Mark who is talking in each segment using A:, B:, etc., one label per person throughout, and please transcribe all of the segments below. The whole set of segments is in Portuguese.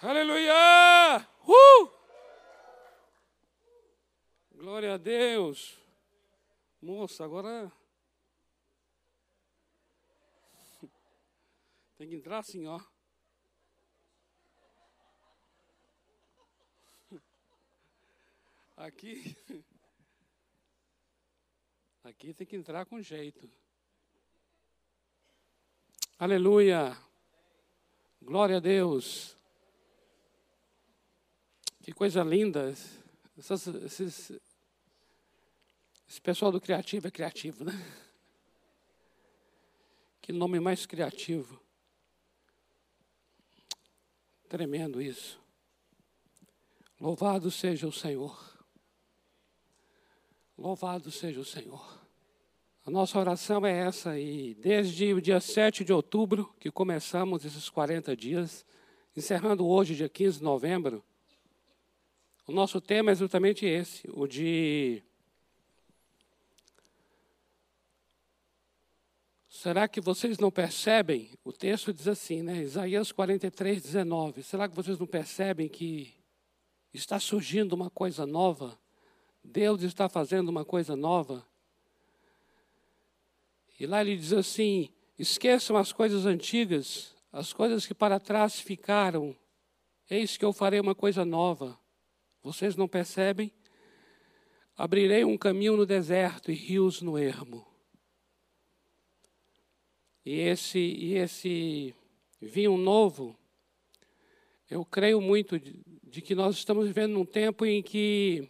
A: Aleluia! Uh! Glória a Deus. Moça, agora. Tem que entrar assim, ó. Aqui. Aqui tem que entrar com jeito. Aleluia. Glória a Deus. Que coisa linda. Essas, esses, esse pessoal do criativo é criativo, né? Que nome mais criativo. Tremendo isso. Louvado seja o Senhor. Louvado seja o Senhor. A nossa oração é essa, e desde o dia 7 de outubro, que começamos esses 40 dias, encerrando hoje, dia 15 de novembro, o nosso tema é exatamente esse, o de. Será que vocês não percebem? O texto diz assim, né? Isaías 43, 19. Será que vocês não percebem que está surgindo uma coisa nova? Deus está fazendo uma coisa nova? E lá ele diz assim: esqueçam as coisas antigas, as coisas que para trás ficaram. Eis que eu farei uma coisa nova. Vocês não percebem? Abrirei um caminho no deserto e rios no ermo. E esse, e esse vinho novo, eu creio muito de, de que nós estamos vivendo num tempo em que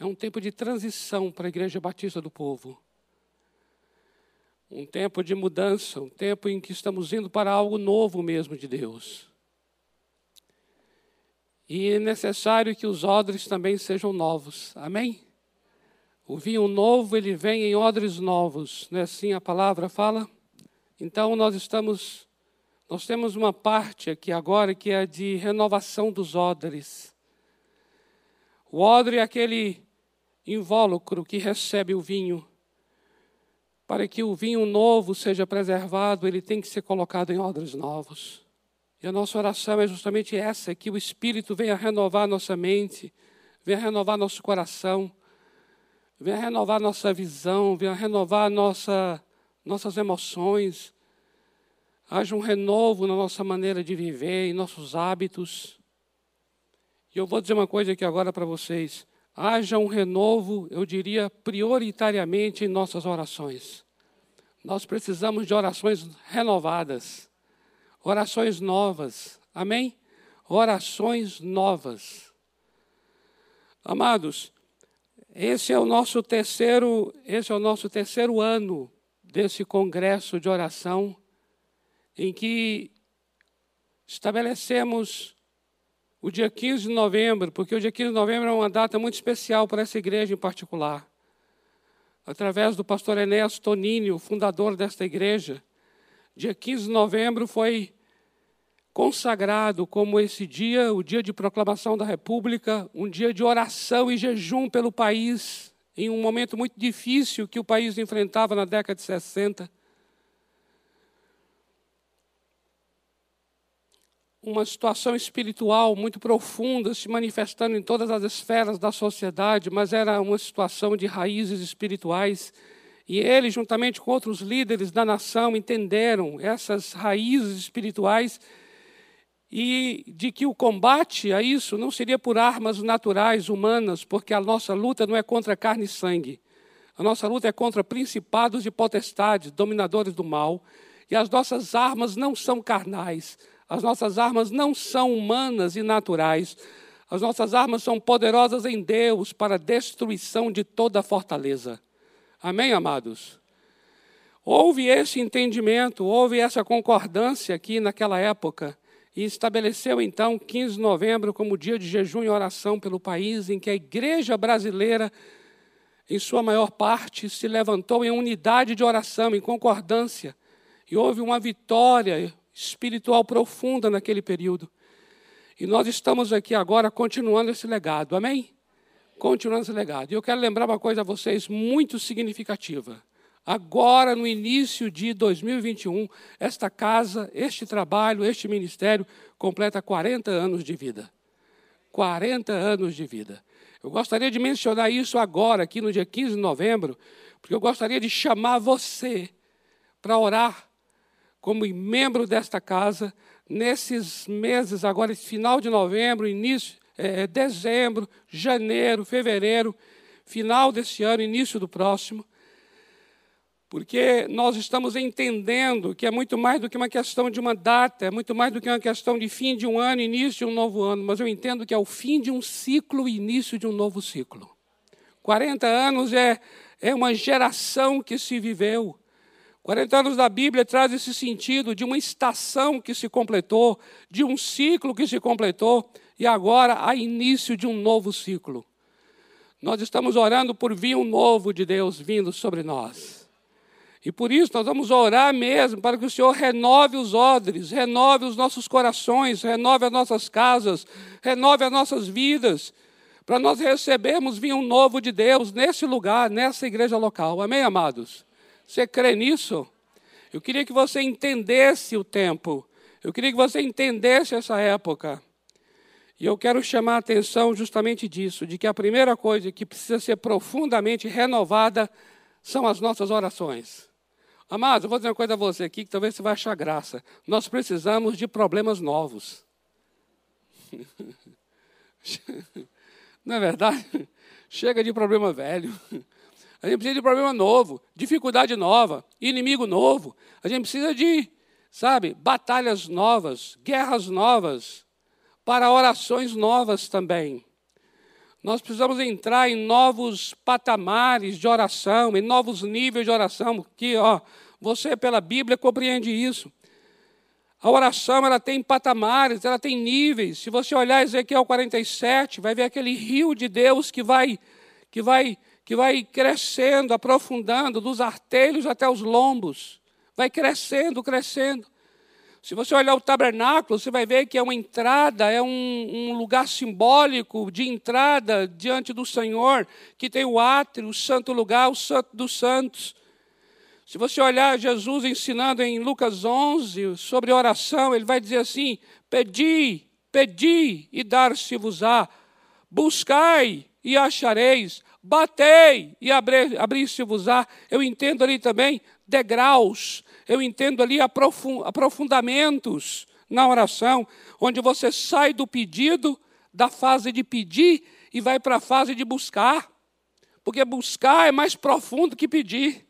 A: é um tempo de transição para a Igreja Batista do Povo um tempo de mudança, um tempo em que estamos indo para algo novo mesmo de Deus. E é necessário que os odres também sejam novos. Amém? O vinho novo, ele vem em odres novos. Não é assim a palavra fala? Então nós estamos nós temos uma parte aqui agora que é de renovação dos odres. O odre é aquele invólucro que recebe o vinho para que o vinho novo seja preservado, ele tem que ser colocado em odres novos. E a nossa oração é justamente essa: que o Espírito venha renovar nossa mente, venha renovar nosso coração, venha renovar nossa visão, venha renovar nossa, nossas emoções. Haja um renovo na nossa maneira de viver, em nossos hábitos. E eu vou dizer uma coisa aqui agora para vocês haja um renovo, eu diria, prioritariamente em nossas orações. Nós precisamos de orações renovadas, orações novas. Amém? Orações novas. Amados, esse é o nosso terceiro, esse é o nosso terceiro ano desse congresso de oração em que estabelecemos o dia 15 de novembro, porque o dia 15 de novembro é uma data muito especial para essa igreja em particular. Através do pastor Enéas Tonini, o fundador desta igreja, dia 15 de novembro foi consagrado como esse dia, o dia de proclamação da República, um dia de oração e jejum pelo país, em um momento muito difícil que o país enfrentava na década de 60. uma situação espiritual muito profunda se manifestando em todas as esferas da sociedade, mas era uma situação de raízes espirituais. E ele, juntamente com outros líderes da nação, entenderam essas raízes espirituais e de que o combate a isso não seria por armas naturais, humanas, porque a nossa luta não é contra carne e sangue. A nossa luta é contra principados e potestades, dominadores do mal. E as nossas armas não são carnais, as nossas armas não são humanas e naturais. As nossas armas são poderosas em Deus para a destruição de toda fortaleza. Amém, amados? Houve esse entendimento, houve essa concordância aqui naquela época, e estabeleceu então 15 de novembro como dia de jejum e oração pelo país, em que a igreja brasileira, em sua maior parte, se levantou em unidade de oração, em concordância, e houve uma vitória espiritual profunda naquele período. E nós estamos aqui agora continuando esse legado, amém? Continuando esse legado. E eu quero lembrar uma coisa a vocês muito significativa. Agora, no início de 2021, esta casa, este trabalho, este ministério completa 40 anos de vida. 40 anos de vida. Eu gostaria de mencionar isso agora, aqui no dia 15 de novembro, porque eu gostaria de chamar você para orar como membro desta casa nesses meses, agora, final de novembro, início, é, dezembro, janeiro, fevereiro, final desse ano, início do próximo porque nós estamos entendendo que é muito mais do que uma questão de uma data, é muito mais do que uma questão de fim de um ano, início de um novo ano, mas eu entendo que é o fim de um ciclo e início de um novo ciclo. 40 anos é, é uma geração que se viveu. 40 anos da Bíblia traz esse sentido de uma estação que se completou, de um ciclo que se completou, e agora há início de um novo ciclo. Nós estamos orando por um novo de Deus vindo sobre nós. E por isso nós vamos orar mesmo para que o Senhor renove os odres, renove os nossos corações, renove as nossas casas, renove as nossas vidas, para nós recebermos vinho novo de Deus nesse lugar, nessa igreja local. Amém, amados? Você crê nisso? Eu queria que você entendesse o tempo, eu queria que você entendesse essa época. E eu quero chamar a atenção justamente disso, de que a primeira coisa que precisa ser profundamente renovada são as nossas orações. Amados, eu vou dizer uma coisa a você aqui que talvez você vai achar graça. Nós precisamos de problemas novos. Não é verdade? Chega de problema velho. A gente precisa de problema novo, dificuldade nova, inimigo novo. A gente precisa de, sabe, batalhas novas, guerras novas, para orações novas também. Nós precisamos entrar em novos patamares de oração, em novos níveis de oração, que, ó, você pela Bíblia compreende isso. A oração ela tem patamares, ela tem níveis. Se você olhar Ezequiel 47, vai ver aquele rio de Deus que vai que vai que vai crescendo, aprofundando dos artelhos até os lombos. Vai crescendo, crescendo. Se você olhar o tabernáculo, você vai ver que é uma entrada, é um, um, lugar simbólico de entrada diante do Senhor, que tem o átrio, o santo lugar, o santo dos santos. Se você olhar Jesus ensinando em Lucas 11 sobre oração, ele vai dizer assim: Pedi, pedi e dar-se-vos-á, buscai e achareis, batei e abrir-se-vos-á. Eu entendo ali também degraus, eu entendo ali aprofundamentos na oração, onde você sai do pedido, da fase de pedir e vai para a fase de buscar. Porque buscar é mais profundo que pedir.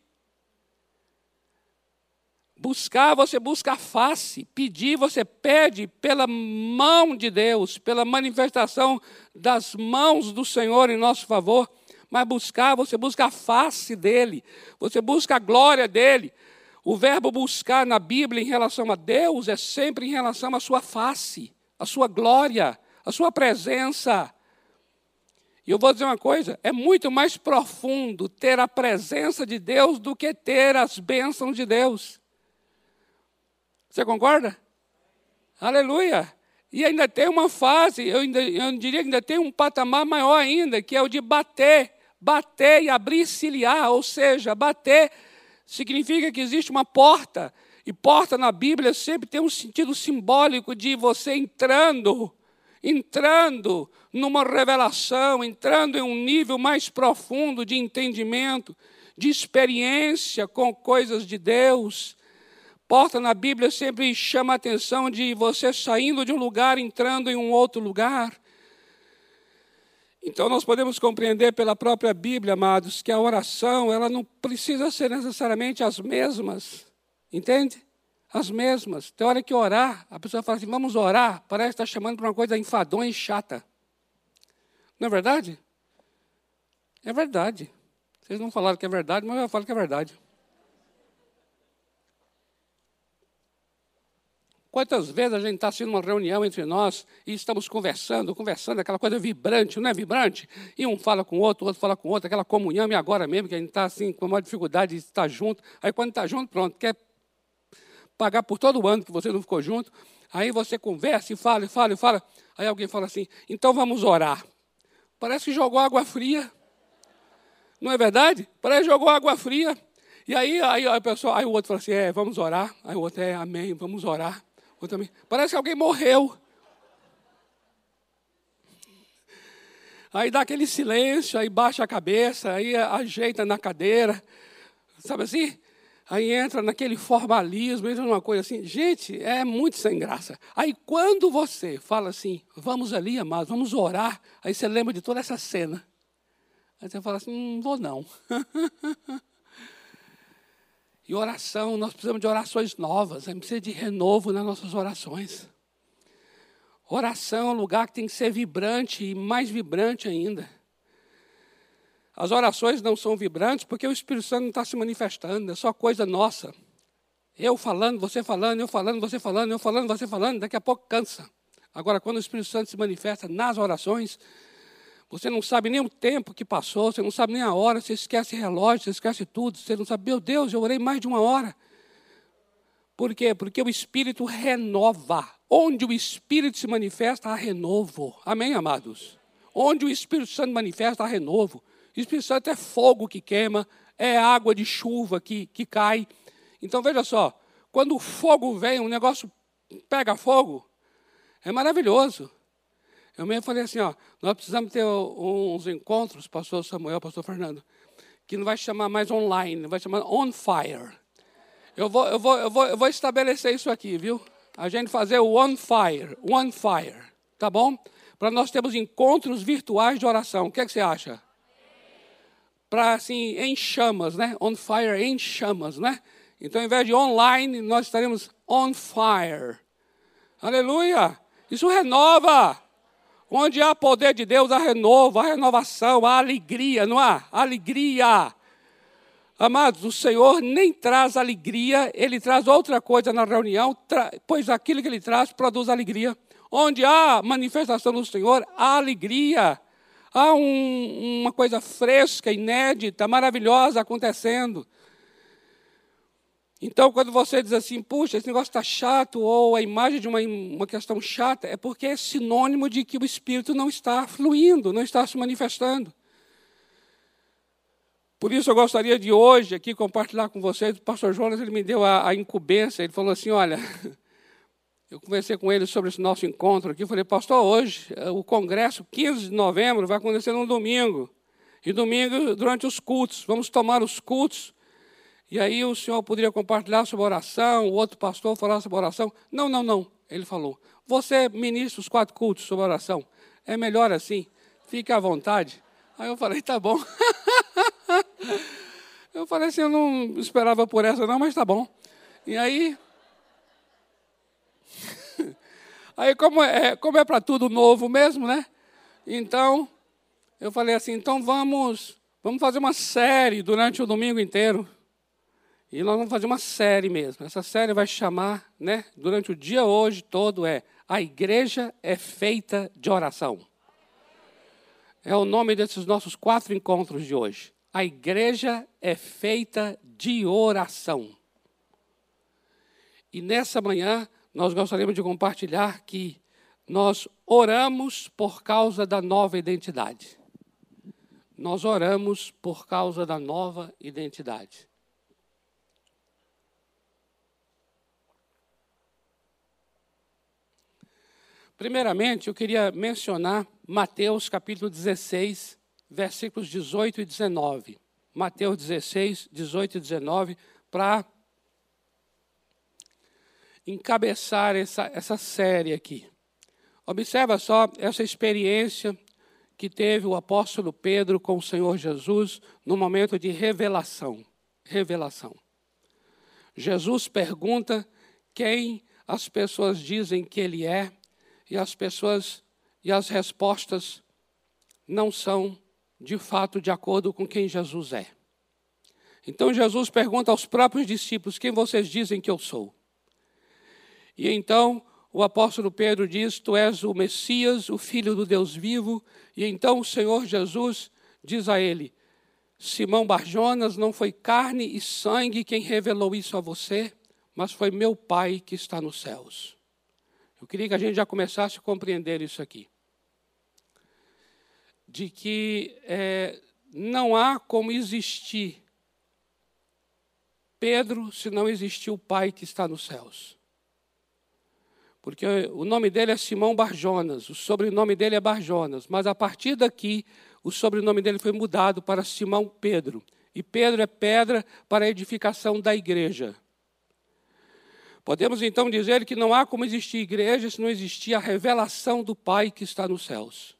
A: Buscar, você busca a face. Pedir, você pede pela mão de Deus, pela manifestação das mãos do Senhor em nosso favor. Mas buscar, você busca a face dele, você busca a glória dele, o verbo buscar na Bíblia em relação a Deus é sempre em relação à sua face, à sua glória, à sua presença. E eu vou dizer uma coisa: é muito mais profundo ter a presença de Deus do que ter as bênçãos de Deus. Você concorda? Aleluia! E ainda tem uma fase, eu, ainda, eu diria que ainda tem um patamar maior ainda, que é o de bater, bater e abrir ciliar, ou seja, bater significa que existe uma porta, e porta na Bíblia sempre tem um sentido simbólico de você entrando, entrando numa revelação, entrando em um nível mais profundo de entendimento, de experiência com coisas de Deus. Porta na Bíblia sempre chama a atenção de você saindo de um lugar, entrando em um outro lugar. Então nós podemos compreender pela própria Bíblia, amados, que a oração, ela não precisa ser necessariamente as mesmas. Entende? As mesmas. Tem hora que orar, a pessoa fala assim, vamos orar, parece estar chamando para uma coisa enfadonha e chata. Não é verdade? É verdade. Vocês não falaram que é verdade, mas eu falo que é verdade. Quantas vezes a gente está assim numa reunião entre nós e estamos conversando, conversando, aquela coisa vibrante, não é vibrante? E um fala com o outro, o outro fala com o outro, aquela comunhão, e agora mesmo que a gente está assim com uma dificuldade de estar junto. Aí quando está junto, pronto, quer pagar por todo o ano que você não ficou junto. Aí você conversa e fala, e fala, e fala. Aí alguém fala assim, então vamos orar. Parece que jogou água fria. Não é verdade? Parece que jogou água fria. E aí, aí, a pessoa, aí o outro fala assim, é, vamos orar. Aí o outro, é, amém, vamos orar. Também. Parece que alguém morreu. Aí dá aquele silêncio, aí baixa a cabeça, aí ajeita na cadeira, sabe assim? Aí entra naquele formalismo, entra numa coisa assim. Gente, é muito sem graça. Aí quando você fala assim, vamos ali, amados, vamos orar, aí você lembra de toda essa cena. Aí você fala assim, não vou não. E oração, nós precisamos de orações novas, a gente precisa de renovo nas nossas orações. Oração é um lugar que tem que ser vibrante e mais vibrante ainda. As orações não são vibrantes porque o Espírito Santo não está se manifestando, é só coisa nossa. Eu falando, você falando, eu falando, você falando, eu falando, você falando, daqui a pouco cansa. Agora, quando o Espírito Santo se manifesta nas orações, você não sabe nem o tempo que passou, você não sabe nem a hora, você esquece relógio, você esquece tudo, você não sabe, meu Deus, eu orei mais de uma hora. Por quê? Porque o Espírito renova. Onde o Espírito se manifesta, há renovo. Amém, amados? Onde o Espírito Santo manifesta, há renovo. O Espírito Santo é fogo que queima, é água de chuva que, que cai. Então veja só, quando o fogo vem, o negócio pega fogo, é maravilhoso. Eu mesmo falei assim, ó, nós precisamos ter uns encontros, pastor Samuel, pastor Fernando, que não vai chamar mais online, vai chamar on fire. Eu vou, eu vou, eu vou, eu vou estabelecer isso aqui, viu? A gente fazer o on fire, one fire, tá bom? Para nós termos encontros virtuais de oração. O que, é que você acha? Para assim, em chamas, né? On fire, em chamas, né? Então, ao invés de online, nós estaremos on fire. Aleluia! Isso renova. Onde há poder de Deus, há renovo, há renovação, há alegria, não há? Alegria. Amados, o Senhor nem traz alegria, ele traz outra coisa na reunião, pois aquilo que ele traz produz alegria. Onde há manifestação do Senhor, há alegria. Há um, uma coisa fresca, inédita, maravilhosa acontecendo. Então, quando você diz assim, puxa, esse negócio está chato, ou a imagem de uma, uma questão chata, é porque é sinônimo de que o Espírito não está fluindo, não está se manifestando. Por isso eu gostaria de hoje aqui compartilhar com vocês, o pastor Jonas ele me deu a, a incumbência, ele falou assim, olha, eu conversei com ele sobre esse nosso encontro aqui, eu falei, pastor, hoje, eh, o congresso, 15 de novembro, vai acontecer no domingo. E domingo, durante os cultos, vamos tomar os cultos e aí o senhor poderia compartilhar sobre oração, o outro pastor falar sobre oração. Não, não, não. Ele falou. Você ministra os quatro cultos sobre oração. É melhor assim. Fique à vontade. Aí eu falei, tá bom. eu falei assim, eu não esperava por essa não, mas tá bom. E aí. aí, como é, como é para tudo novo mesmo, né? Então, eu falei assim, então vamos, vamos fazer uma série durante o domingo inteiro e nós vamos fazer uma série mesmo. Essa série vai chamar, né, durante o dia hoje todo, é A Igreja é Feita de Oração. É o nome desses nossos quatro encontros de hoje. A igreja é feita de oração. E nessa manhã, nós gostaríamos de compartilhar que nós oramos por causa da nova identidade. Nós oramos por causa da nova identidade. Primeiramente, eu queria mencionar Mateus capítulo 16, versículos 18 e 19. Mateus 16, 18 e 19, para encabeçar essa, essa série aqui. Observa só essa experiência que teve o apóstolo Pedro com o Senhor Jesus no momento de revelação. Revelação. Jesus pergunta quem as pessoas dizem que ele é, e as pessoas e as respostas não são de fato de acordo com quem Jesus é. Então Jesus pergunta aos próprios discípulos: Quem vocês dizem que eu sou? E então o apóstolo Pedro diz: Tu és o Messias, o Filho do Deus vivo. E então o Senhor Jesus diz a ele: Simão Barjonas, não foi carne e sangue quem revelou isso a você, mas foi meu Pai que está nos céus. Eu queria que a gente já começasse a compreender isso aqui. De que é, não há como existir Pedro se não existir o Pai que está nos céus? Porque o nome dele é Simão Barjonas, o sobrenome dele é Barjonas, mas a partir daqui o sobrenome dele foi mudado para Simão Pedro. E Pedro é pedra para a edificação da igreja. Podemos então dizer que não há como existir igreja se não existir a revelação do Pai que está nos céus.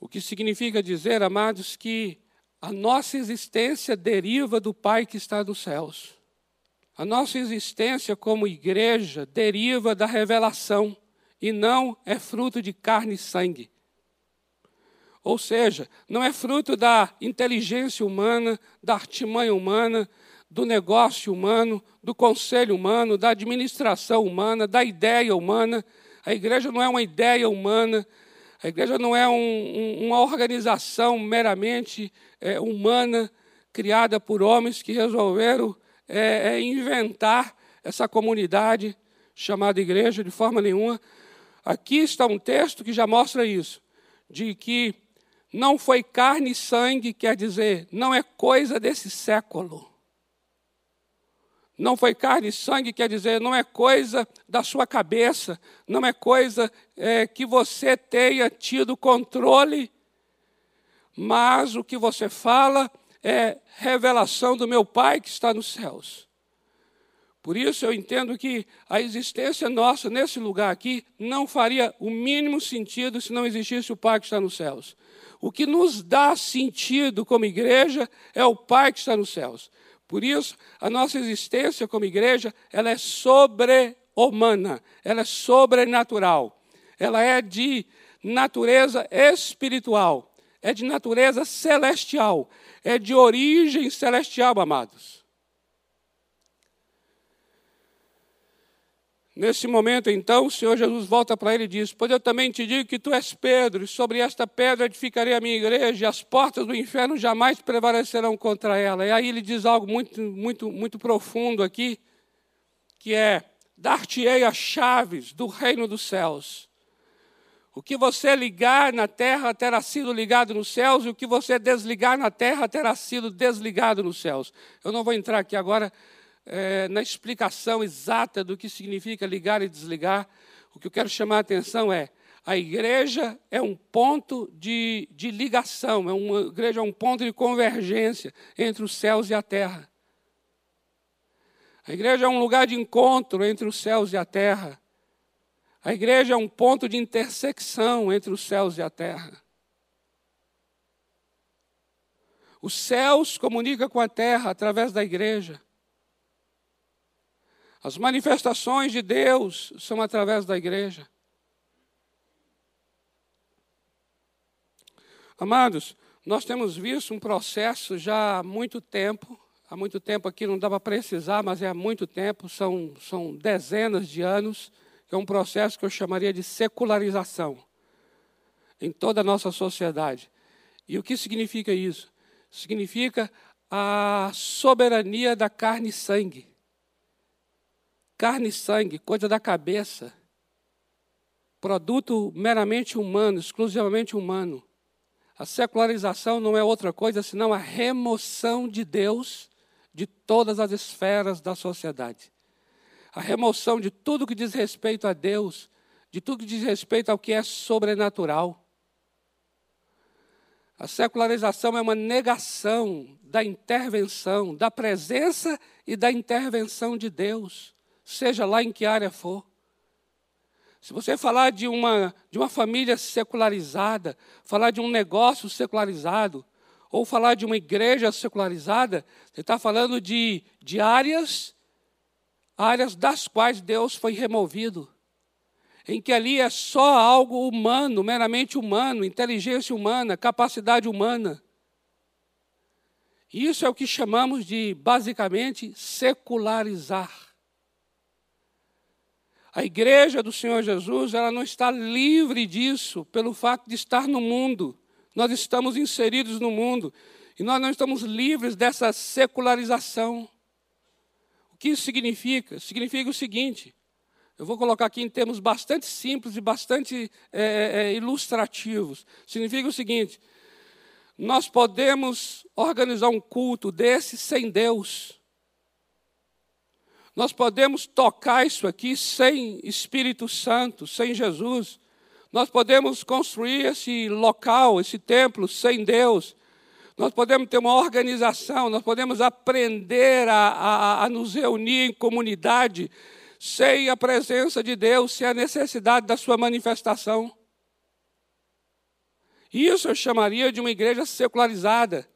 A: O que significa dizer, amados, que a nossa existência deriva do Pai que está nos céus. A nossa existência como igreja deriva da revelação e não é fruto de carne e sangue. Ou seja, não é fruto da inteligência humana, da artimanha humana, do negócio humano, do conselho humano, da administração humana, da ideia humana. A igreja não é uma ideia humana, a igreja não é um, um, uma organização meramente é, humana, criada por homens que resolveram é, é inventar essa comunidade chamada igreja de forma nenhuma. Aqui está um texto que já mostra isso, de que não foi carne e sangue, quer dizer, não é coisa desse século. Não foi carne e sangue, quer dizer, não é coisa da sua cabeça, não é coisa é, que você tenha tido controle, mas o que você fala é revelação do meu Pai que está nos céus. Por isso eu entendo que a existência nossa nesse lugar aqui não faria o mínimo sentido se não existisse o Pai que está nos céus. O que nos dá sentido como igreja é o Pai que está nos céus. Por isso, a nossa existência como igreja, ela é sobre-humana, ela é sobrenatural. Ela é de natureza espiritual, é de natureza celestial é de origem celestial, amados. Nesse momento, então, o Senhor Jesus volta para ele e diz: Pois eu também te digo que tu és Pedro, e sobre esta pedra edificarei a minha igreja, e as portas do inferno jamais prevalecerão contra ela. E aí ele diz algo muito, muito, muito profundo aqui, que é: Dar-te-ei as chaves do reino dos céus. O que você ligar na terra terá sido ligado nos céus, e o que você desligar na terra terá sido desligado nos céus. Eu não vou entrar aqui agora é, na explicação exata do que significa ligar e desligar. O que eu quero chamar a atenção é: a igreja é um ponto de, de ligação, é uma igreja é um ponto de convergência entre os céus e a terra. A igreja é um lugar de encontro entre os céus e a terra. A igreja é um ponto de intersecção entre os céus e a terra. Os céus comunicam com a terra através da igreja. As manifestações de Deus são através da igreja. Amados, nós temos visto um processo já há muito tempo, há muito tempo aqui não dá para precisar, mas é há muito tempo, são, são dezenas de anos, que é um processo que eu chamaria de secularização em toda a nossa sociedade. E o que significa isso? Significa a soberania da carne e sangue. Carne e sangue, coisa da cabeça. Produto meramente humano, exclusivamente humano. A secularização não é outra coisa senão a remoção de Deus de todas as esferas da sociedade a remoção de tudo que diz respeito a Deus, de tudo que diz respeito ao que é sobrenatural. A secularização é uma negação da intervenção, da presença e da intervenção de Deus, seja lá em que área for. Se você falar de uma, de uma família secularizada, falar de um negócio secularizado, ou falar de uma igreja secularizada, você está falando de, de áreas áreas das quais Deus foi removido, em que ali é só algo humano, meramente humano, inteligência humana, capacidade humana. Isso é o que chamamos de, basicamente, secularizar. A igreja do Senhor Jesus, ela não está livre disso pelo fato de estar no mundo. Nós estamos inseridos no mundo e nós não estamos livres dessa secularização. O que isso significa? Significa o seguinte: eu vou colocar aqui em termos bastante simples e bastante é, é, é, ilustrativos. Significa o seguinte: nós podemos organizar um culto desse sem Deus. Nós podemos tocar isso aqui sem Espírito Santo, sem Jesus. Nós podemos construir esse local, esse templo, sem Deus. Nós podemos ter uma organização, nós podemos aprender a, a, a nos reunir em comunidade sem a presença de Deus, sem a necessidade da sua manifestação. Isso eu chamaria de uma igreja secularizada.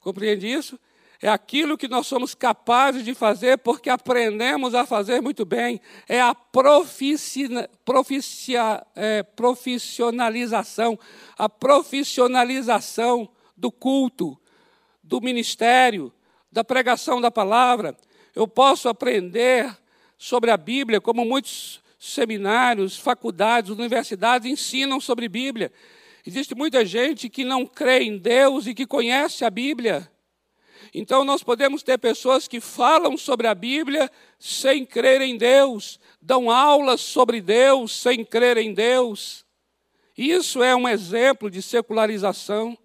A: Compreende isso? É aquilo que nós somos capazes de fazer porque aprendemos a fazer muito bem. É a proficia, é, profissionalização, a profissionalização do culto, do ministério, da pregação da palavra. Eu posso aprender sobre a Bíblia, como muitos seminários, faculdades, universidades ensinam sobre Bíblia. Existe muita gente que não crê em Deus e que conhece a Bíblia. Então, nós podemos ter pessoas que falam sobre a Bíblia sem crer em Deus, dão aulas sobre Deus sem crer em Deus. Isso é um exemplo de secularização.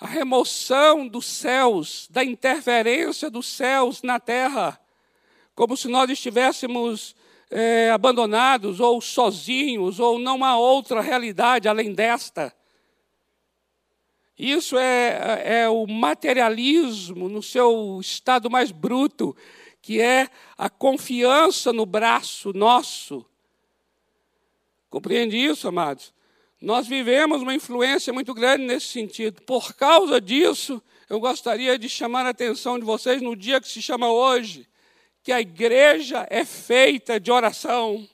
A: A remoção dos céus, da interferência dos céus na terra, como se nós estivéssemos é, abandonados ou sozinhos, ou não há outra realidade além desta. Isso é, é o materialismo no seu estado mais bruto, que é a confiança no braço nosso. Compreende isso, amados? Nós vivemos uma influência muito grande nesse sentido. Por causa disso, eu gostaria de chamar a atenção de vocês no dia que se chama hoje, que a igreja é feita de oração.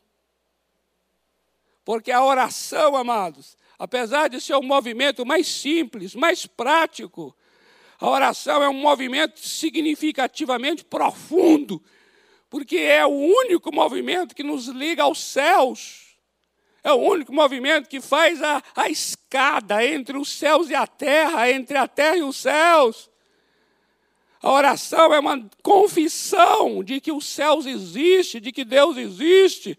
A: Porque a oração, amados, apesar de ser um movimento mais simples, mais prático, a oração é um movimento significativamente profundo, porque é o único movimento que nos liga aos céus. É o único movimento que faz a, a escada entre os céus e a terra, entre a terra e os céus. A oração é uma confissão de que os céus existem, de que Deus existe,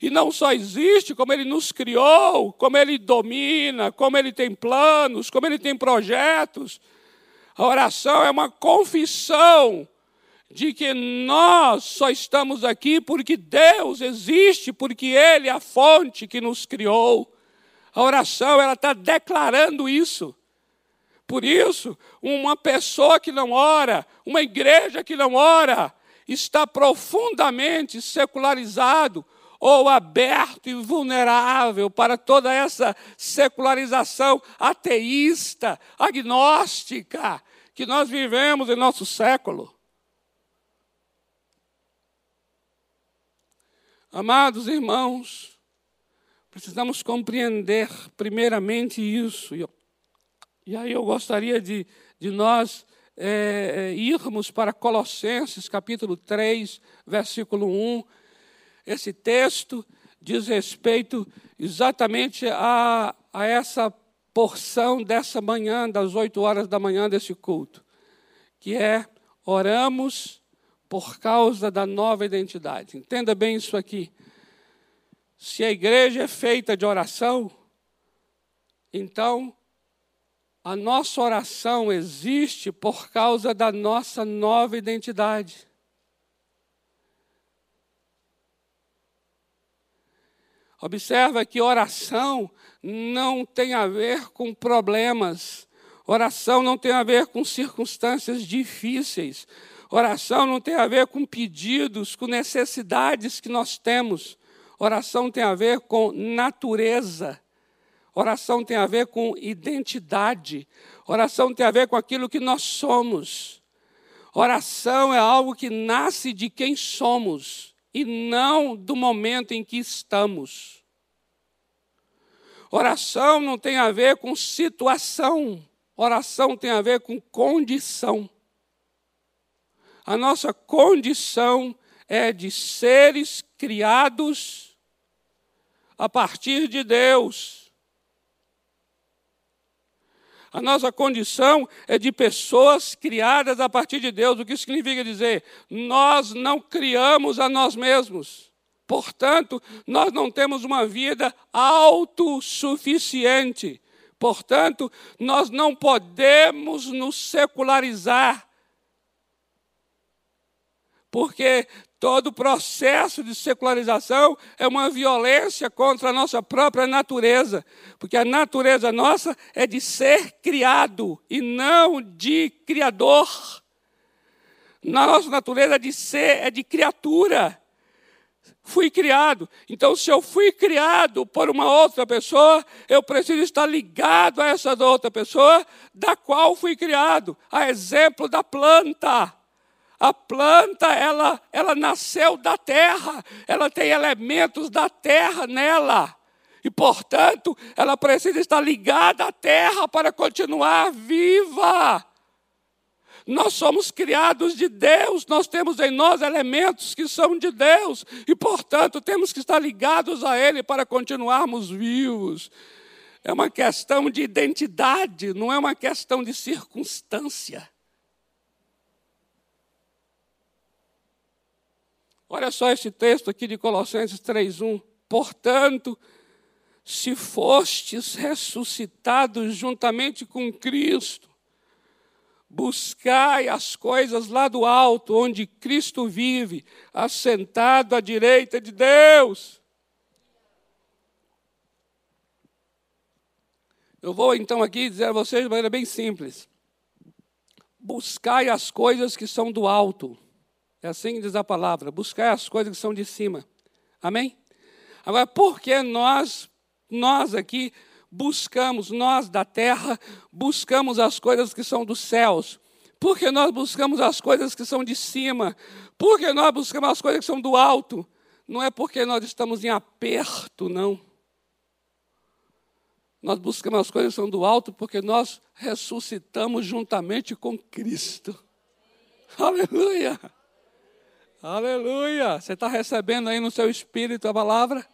A: e não só existe, como Ele nos criou, como Ele domina, como Ele tem planos, como Ele tem projetos. A oração é uma confissão de que nós só estamos aqui porque Deus existe, porque Ele é a fonte que nos criou. A oração, ela está declarando isso. Por isso, uma pessoa que não ora, uma igreja que não ora, está profundamente secularizado, ou aberto e vulnerável para toda essa secularização ateísta, agnóstica que nós vivemos em nosso século. Amados irmãos, precisamos compreender primeiramente isso. E aí eu gostaria de, de nós é, irmos para Colossenses capítulo 3, versículo 1 esse texto diz respeito exatamente a, a essa porção dessa manhã, das oito horas da manhã desse culto, que é oramos por causa da nova identidade. Entenda bem isso aqui. Se a igreja é feita de oração, então a nossa oração existe por causa da nossa nova identidade. Observa que oração não tem a ver com problemas, oração não tem a ver com circunstâncias difíceis, oração não tem a ver com pedidos, com necessidades que nós temos, oração tem a ver com natureza, oração tem a ver com identidade, oração tem a ver com aquilo que nós somos. Oração é algo que nasce de quem somos e não do momento em que estamos. Oração não tem a ver com situação, oração tem a ver com condição. A nossa condição é de seres criados a partir de Deus a nossa condição é de pessoas criadas a partir de Deus. O que significa dizer? Nós não criamos a nós mesmos. Portanto, nós não temos uma vida autossuficiente. Portanto, nós não podemos nos secularizar, porque todo processo de secularização é uma violência contra a nossa própria natureza, porque a natureza nossa é de ser criado e não de criador. Nossa natureza é de ser, é de criatura fui criado. Então, se eu fui criado por uma outra pessoa, eu preciso estar ligado a essa outra pessoa da qual fui criado. A exemplo da planta. A planta, ela, ela nasceu da terra, ela tem elementos da terra nela. E, portanto, ela precisa estar ligada à terra para continuar viva. Nós somos criados de Deus, nós temos em nós elementos que são de Deus e, portanto, temos que estar ligados a Ele para continuarmos vivos. É uma questão de identidade, não é uma questão de circunstância. Olha só esse texto aqui de Colossenses 3:1. Portanto, se fostes ressuscitados juntamente com Cristo, Buscai as coisas lá do alto, onde Cristo vive, assentado à direita de Deus. Eu vou então aqui dizer a vocês de maneira bem simples. Buscai as coisas que são do alto. É assim que diz a palavra. Buscai as coisas que são de cima. Amém? Agora, por que nós, nós aqui, buscamos, nós da terra, buscamos as coisas que são dos céus. Porque nós buscamos as coisas que são de cima. Porque nós buscamos as coisas que são do alto. Não é porque nós estamos em aperto, não. Nós buscamos as coisas que são do alto porque nós ressuscitamos juntamente com Cristo. Aleluia! Aleluia! Você está recebendo aí no seu espírito a palavra?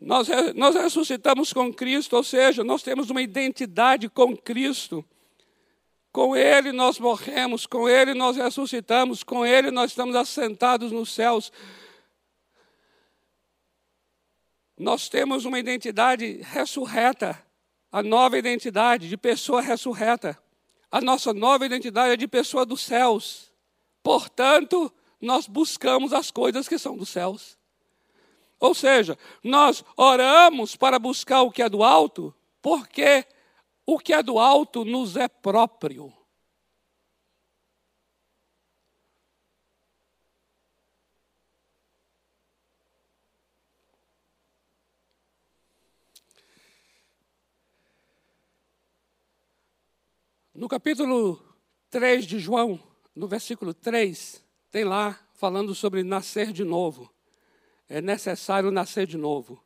A: Nós, nós ressuscitamos com Cristo, ou seja, nós temos uma identidade com Cristo. Com Ele nós morremos, com Ele nós ressuscitamos, com Ele nós estamos assentados nos céus. Nós temos uma identidade ressurreta, a nova identidade de pessoa ressurreta. A nossa nova identidade é de pessoa dos céus. Portanto, nós buscamos as coisas que são dos céus. Ou seja, nós oramos para buscar o que é do alto, porque o que é do alto nos é próprio. No capítulo 3 de João, no versículo 3, tem lá falando sobre nascer de novo é necessário nascer de novo.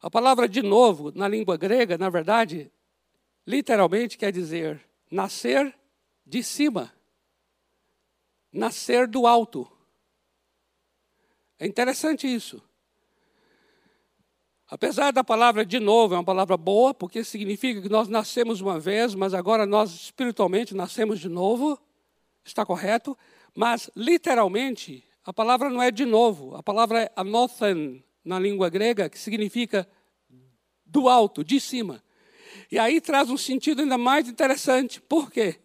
A: A palavra de novo, na língua grega, na verdade, literalmente quer dizer nascer de cima, nascer do alto. É interessante isso. Apesar da palavra de novo, é uma palavra boa, porque significa que nós nascemos uma vez, mas agora nós espiritualmente nascemos de novo, está correto? Mas, literalmente, a palavra não é de novo. A palavra é anothen, na língua grega, que significa do alto, de cima. E aí traz um sentido ainda mais interessante. Por quê?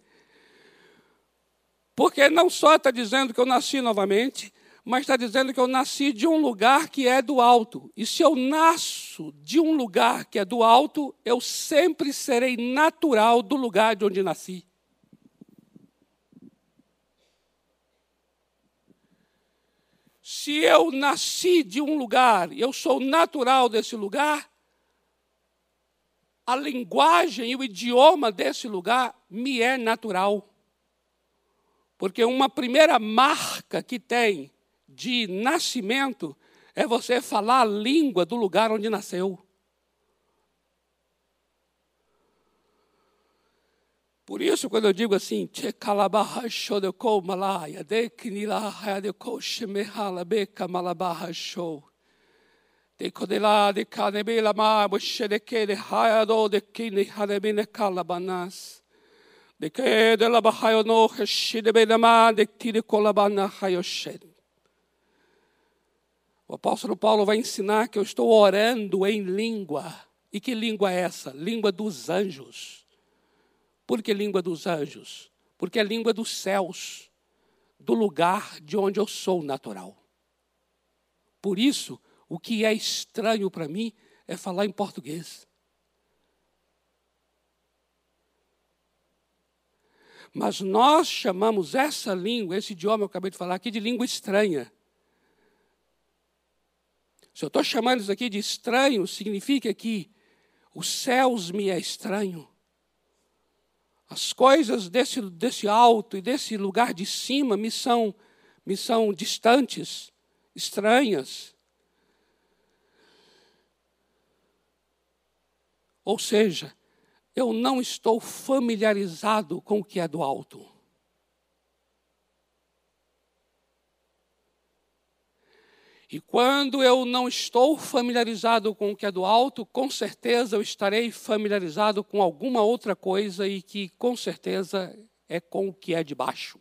A: Porque não só está dizendo que eu nasci novamente, mas está dizendo que eu nasci de um lugar que é do alto. E se eu nasço de um lugar que é do alto, eu sempre serei natural do lugar de onde nasci. se eu nasci de um lugar, e eu sou natural desse lugar, a linguagem e o idioma desse lugar me é natural. Porque uma primeira marca que tem de nascimento é você falar a língua do lugar onde nasceu. Por isso, quando eu digo assim, de que de la bahayo no heshide benama de tire kolabana hayoshed. O apóstolo Paulo vai ensinar que eu estou orando em língua. E que língua é essa? Língua dos anjos. Por que língua dos anjos? Porque é língua dos céus, do lugar de onde eu sou natural. Por isso, o que é estranho para mim é falar em português. Mas nós chamamos essa língua, esse idioma que eu acabei de falar aqui, de língua estranha. Se eu estou chamando isso aqui de estranho, significa que os céus me é estranho. As coisas desse, desse alto e desse lugar de cima me são, me são distantes, estranhas. Ou seja, eu não estou familiarizado com o que é do alto. E quando eu não estou familiarizado com o que é do alto, com certeza eu estarei familiarizado com alguma outra coisa e que com certeza é com o que é de baixo.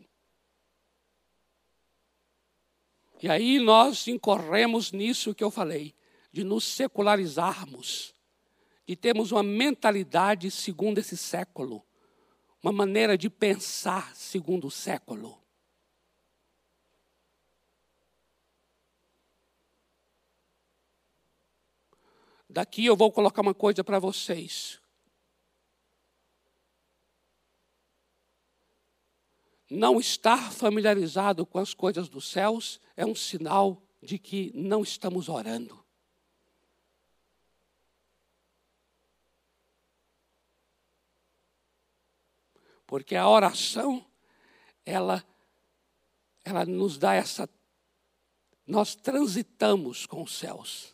A: E aí nós incorremos nisso que eu falei, de nos secularizarmos, de termos uma mentalidade segundo esse século, uma maneira de pensar segundo o século. Daqui eu vou colocar uma coisa para vocês. Não estar familiarizado com as coisas dos céus é um sinal de que não estamos orando. Porque a oração, ela, ela nos dá essa. Nós transitamos com os céus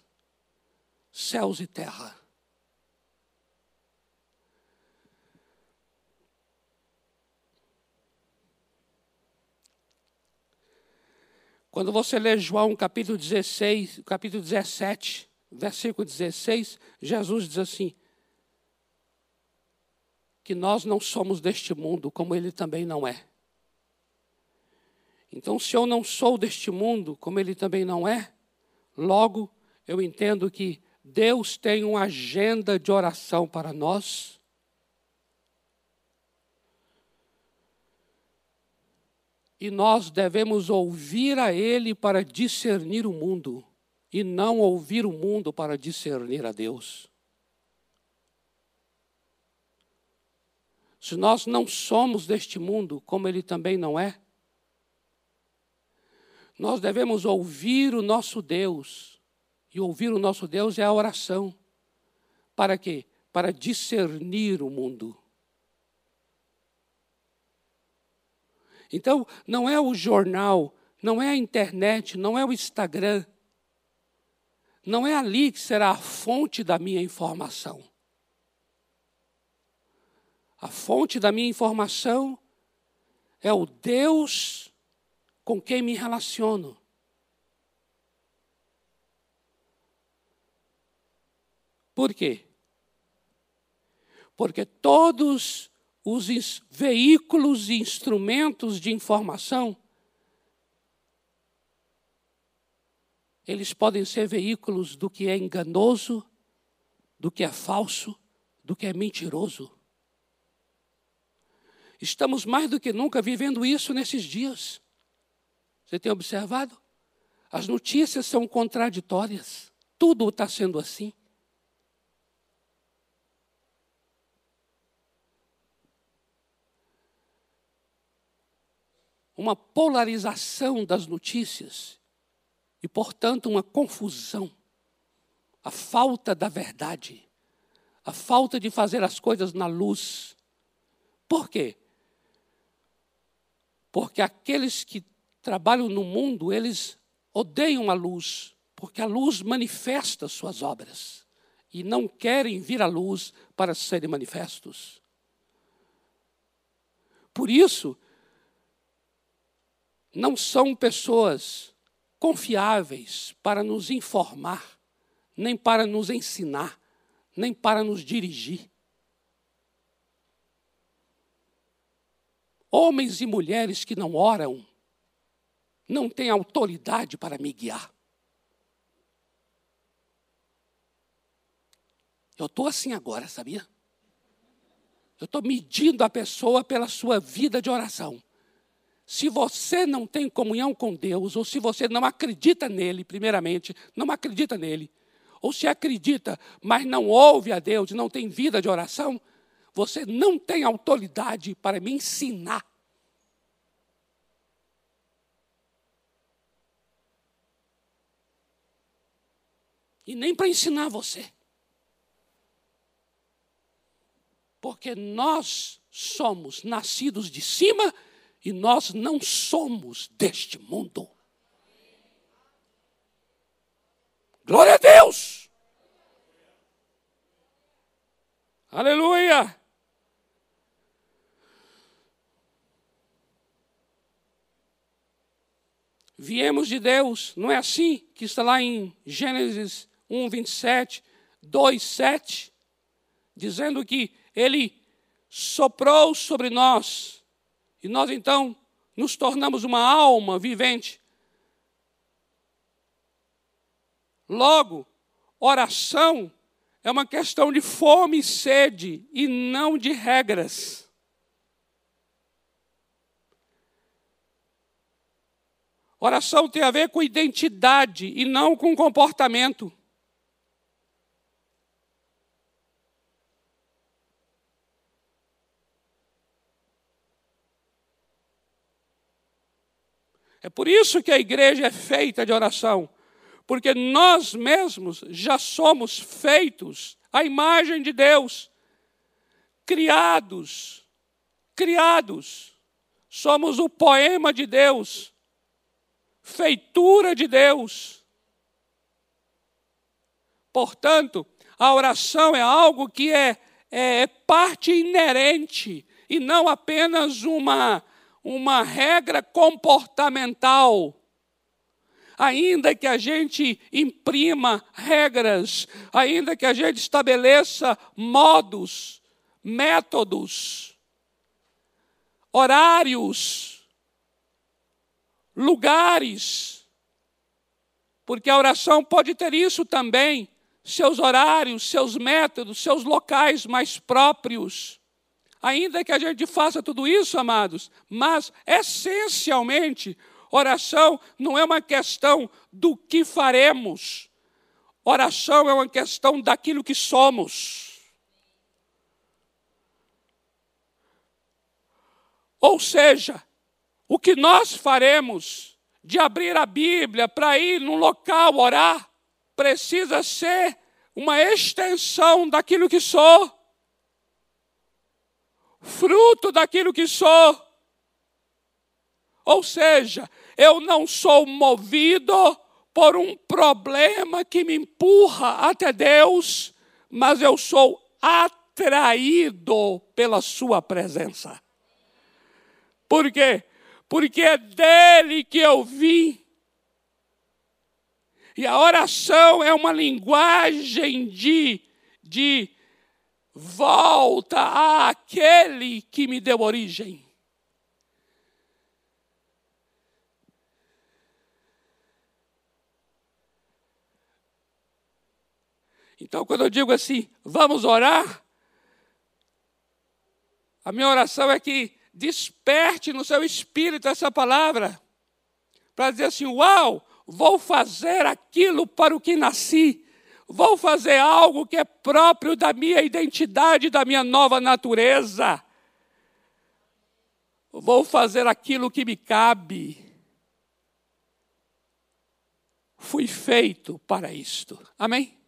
A: céus e terra. Quando você lê João capítulo 16, capítulo 17, versículo 16, Jesus diz assim: que nós não somos deste mundo, como ele também não é. Então, se eu não sou deste mundo, como ele também não é, logo eu entendo que Deus tem uma agenda de oração para nós. E nós devemos ouvir a Ele para discernir o mundo, e não ouvir o mundo para discernir a Deus. Se nós não somos deste mundo, como Ele também não é, nós devemos ouvir o nosso Deus e ouvir o nosso Deus é a oração. Para quê? Para discernir o mundo. Então, não é o jornal, não é a internet, não é o Instagram. Não é ali que será a fonte da minha informação. A fonte da minha informação é o Deus com quem me relaciono. Por quê? Porque todos os veículos e instrumentos de informação eles podem ser veículos do que é enganoso, do que é falso, do que é mentiroso. Estamos mais do que nunca vivendo isso nesses dias. Você tem observado? As notícias são contraditórias. Tudo está sendo assim. Uma polarização das notícias e, portanto, uma confusão, a falta da verdade, a falta de fazer as coisas na luz. Por quê? Porque aqueles que trabalham no mundo, eles odeiam a luz, porque a luz manifesta suas obras e não querem vir à luz para serem manifestos. Por isso, não são pessoas confiáveis para nos informar, nem para nos ensinar, nem para nos dirigir. Homens e mulheres que não oram não têm autoridade para me guiar. Eu estou assim agora, sabia? Eu estou medindo a pessoa pela sua vida de oração. Se você não tem comunhão com Deus, ou se você não acredita nele, primeiramente, não acredita nele, ou se acredita, mas não ouve a Deus, não tem vida de oração, você não tem autoridade para me ensinar. E nem para ensinar você. Porque nós somos nascidos de cima e nós não somos deste mundo. Glória a Deus! Aleluia! Viemos de Deus, não é assim que está lá em Gênesis 1, 27, 2, 7, dizendo que ele soprou sobre nós, e nós então nos tornamos uma alma vivente. Logo, oração é uma questão de fome e sede e não de regras. Oração tem a ver com identidade e não com comportamento. É por isso que a igreja é feita de oração, porque nós mesmos já somos feitos à imagem de Deus, criados, criados. Somos o poema de Deus, feitura de Deus. Portanto, a oração é algo que é, é, é parte inerente e não apenas uma uma regra comportamental. Ainda que a gente imprima regras, ainda que a gente estabeleça modos, métodos, horários, lugares, porque a oração pode ter isso também, seus horários, seus métodos, seus locais mais próprios. Ainda que a gente faça tudo isso, amados, mas essencialmente, oração não é uma questão do que faremos, oração é uma questão daquilo que somos. Ou seja, o que nós faremos de abrir a Bíblia para ir num local orar, precisa ser uma extensão daquilo que sou fruto daquilo que sou. Ou seja, eu não sou movido por um problema que me empurra até Deus, mas eu sou atraído pela Sua presença. Por quê? Porque é dele que eu vim. E a oração é uma linguagem de, de volta àquele que me deu origem. Então, quando eu digo assim, vamos orar, a minha oração é que desperte no seu espírito essa palavra, para dizer assim: Uau, vou fazer aquilo para o que nasci vou fazer algo que é próprio da minha identidade, da minha nova natureza. Vou fazer aquilo que me cabe. Fui feito para isto. Amém?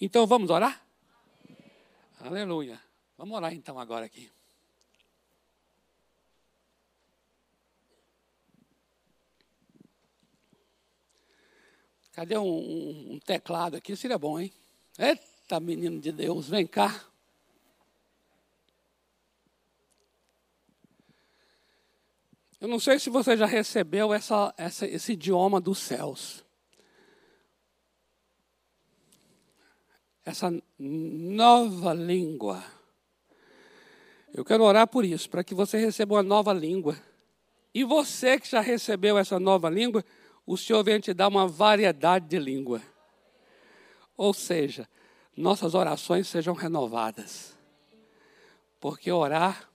A: Então vamos orar? Aleluia. Vamos orar então agora aqui. Cadê um, um, teclado aqui? Seria bom, hein? Eita, menino de Deus, vem cá. Eu não sei se você já recebeu essa, essa, esse idioma dos céus. Essa nova língua. Eu quero orar por isso, para que você receba uma nova língua. E você que já recebeu essa nova língua, o Senhor vem te dar uma variedade de língua. Ou seja, nossas orações sejam renovadas. Porque orar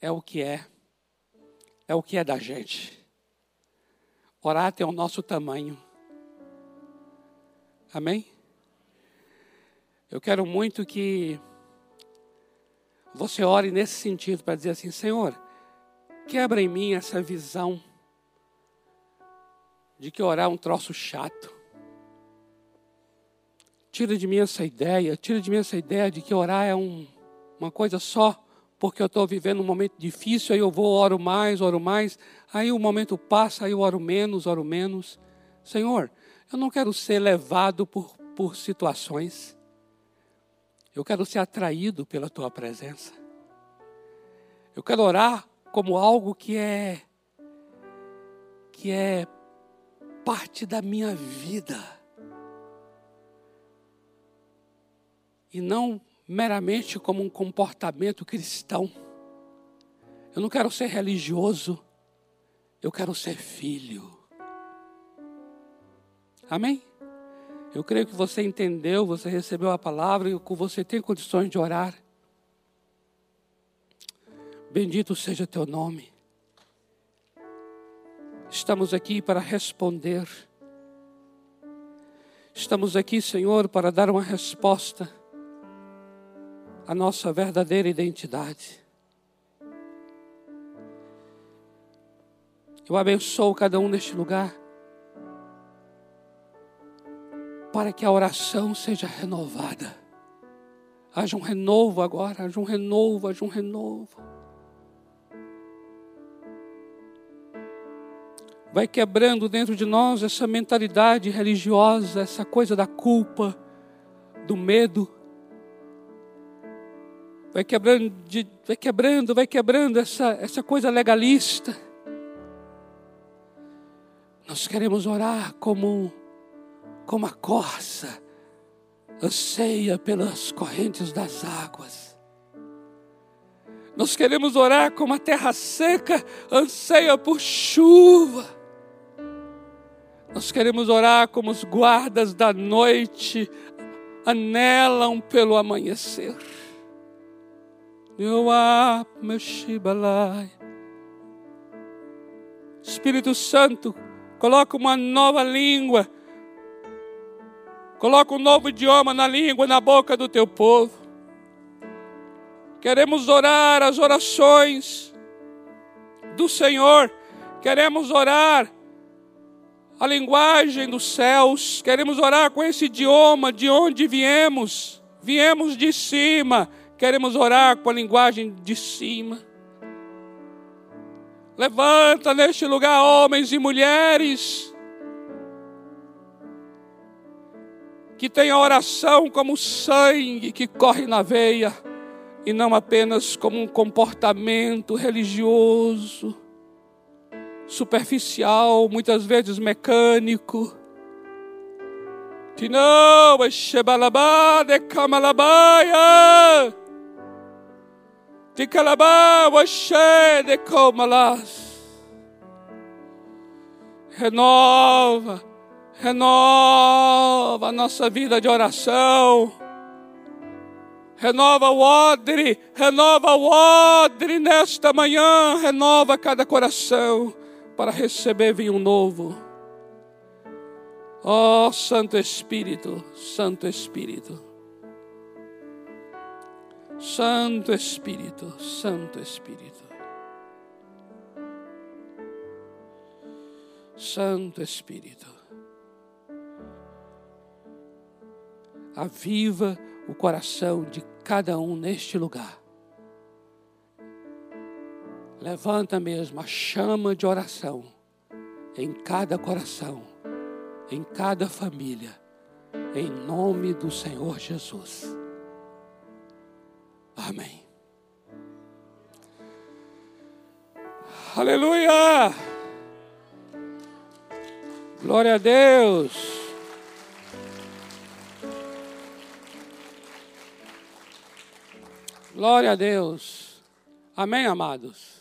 A: é o que é, é o que é da gente. Orar tem o nosso tamanho. Amém? Eu quero muito que você ore nesse sentido para dizer assim: Senhor, quebra em mim essa visão de que orar é um troço chato. Tira de mim essa ideia, tira de mim essa ideia de que orar é um, uma coisa só, porque eu estou vivendo um momento difícil, aí eu vou, oro mais, oro mais, aí o momento passa, aí eu oro menos, oro menos. Senhor, eu não quero ser levado por, por situações, eu quero ser atraído pela tua presença. Eu quero orar como algo que é que é parte da minha vida. E não meramente como um comportamento cristão. Eu não quero ser religioso, eu quero ser filho. Amém? Eu creio que você entendeu, você recebeu a palavra e você tem condições de orar. Bendito seja teu nome. Estamos aqui para responder. Estamos aqui, Senhor, para dar uma resposta à nossa verdadeira identidade. Eu abençoo cada um neste lugar. para que a oração seja renovada. Haja um renovo agora, haja um renovo, haja um renovo. Vai quebrando dentro de nós essa mentalidade religiosa, essa coisa da culpa, do medo. Vai quebrando, vai quebrando, vai quebrando essa, essa coisa legalista. Nós queremos orar como como a corça anseia pelas correntes das águas. Nós queremos orar como a terra seca anseia por chuva. Nós queremos orar como os guardas da noite anelam pelo amanhecer. Espírito Santo, coloca uma nova língua Coloca um novo idioma na língua, na boca do teu povo. Queremos orar as orações do Senhor. Queremos orar a linguagem dos céus. Queremos orar com esse idioma de onde viemos. Viemos de cima. Queremos orar com a linguagem de cima. Levanta neste lugar homens e mulheres que tem a oração como sangue que corre na veia e não apenas como um comportamento religioso, superficial, muitas vezes mecânico. Tinão, Shebalabá, de de de. Renova renova a nossa vida de oração. Renova o odre, renova o odre nesta manhã, renova cada coração para receber vinho novo. Oh, Santo Espírito, Santo Espírito. Santo Espírito, Santo Espírito. Santo Espírito. aviva o coração de cada um neste lugar. Levanta mesmo a chama de oração em cada coração, em cada família, em nome do Senhor Jesus. Amém. Aleluia! Glória a Deus. Glória a Deus. Amém, amados?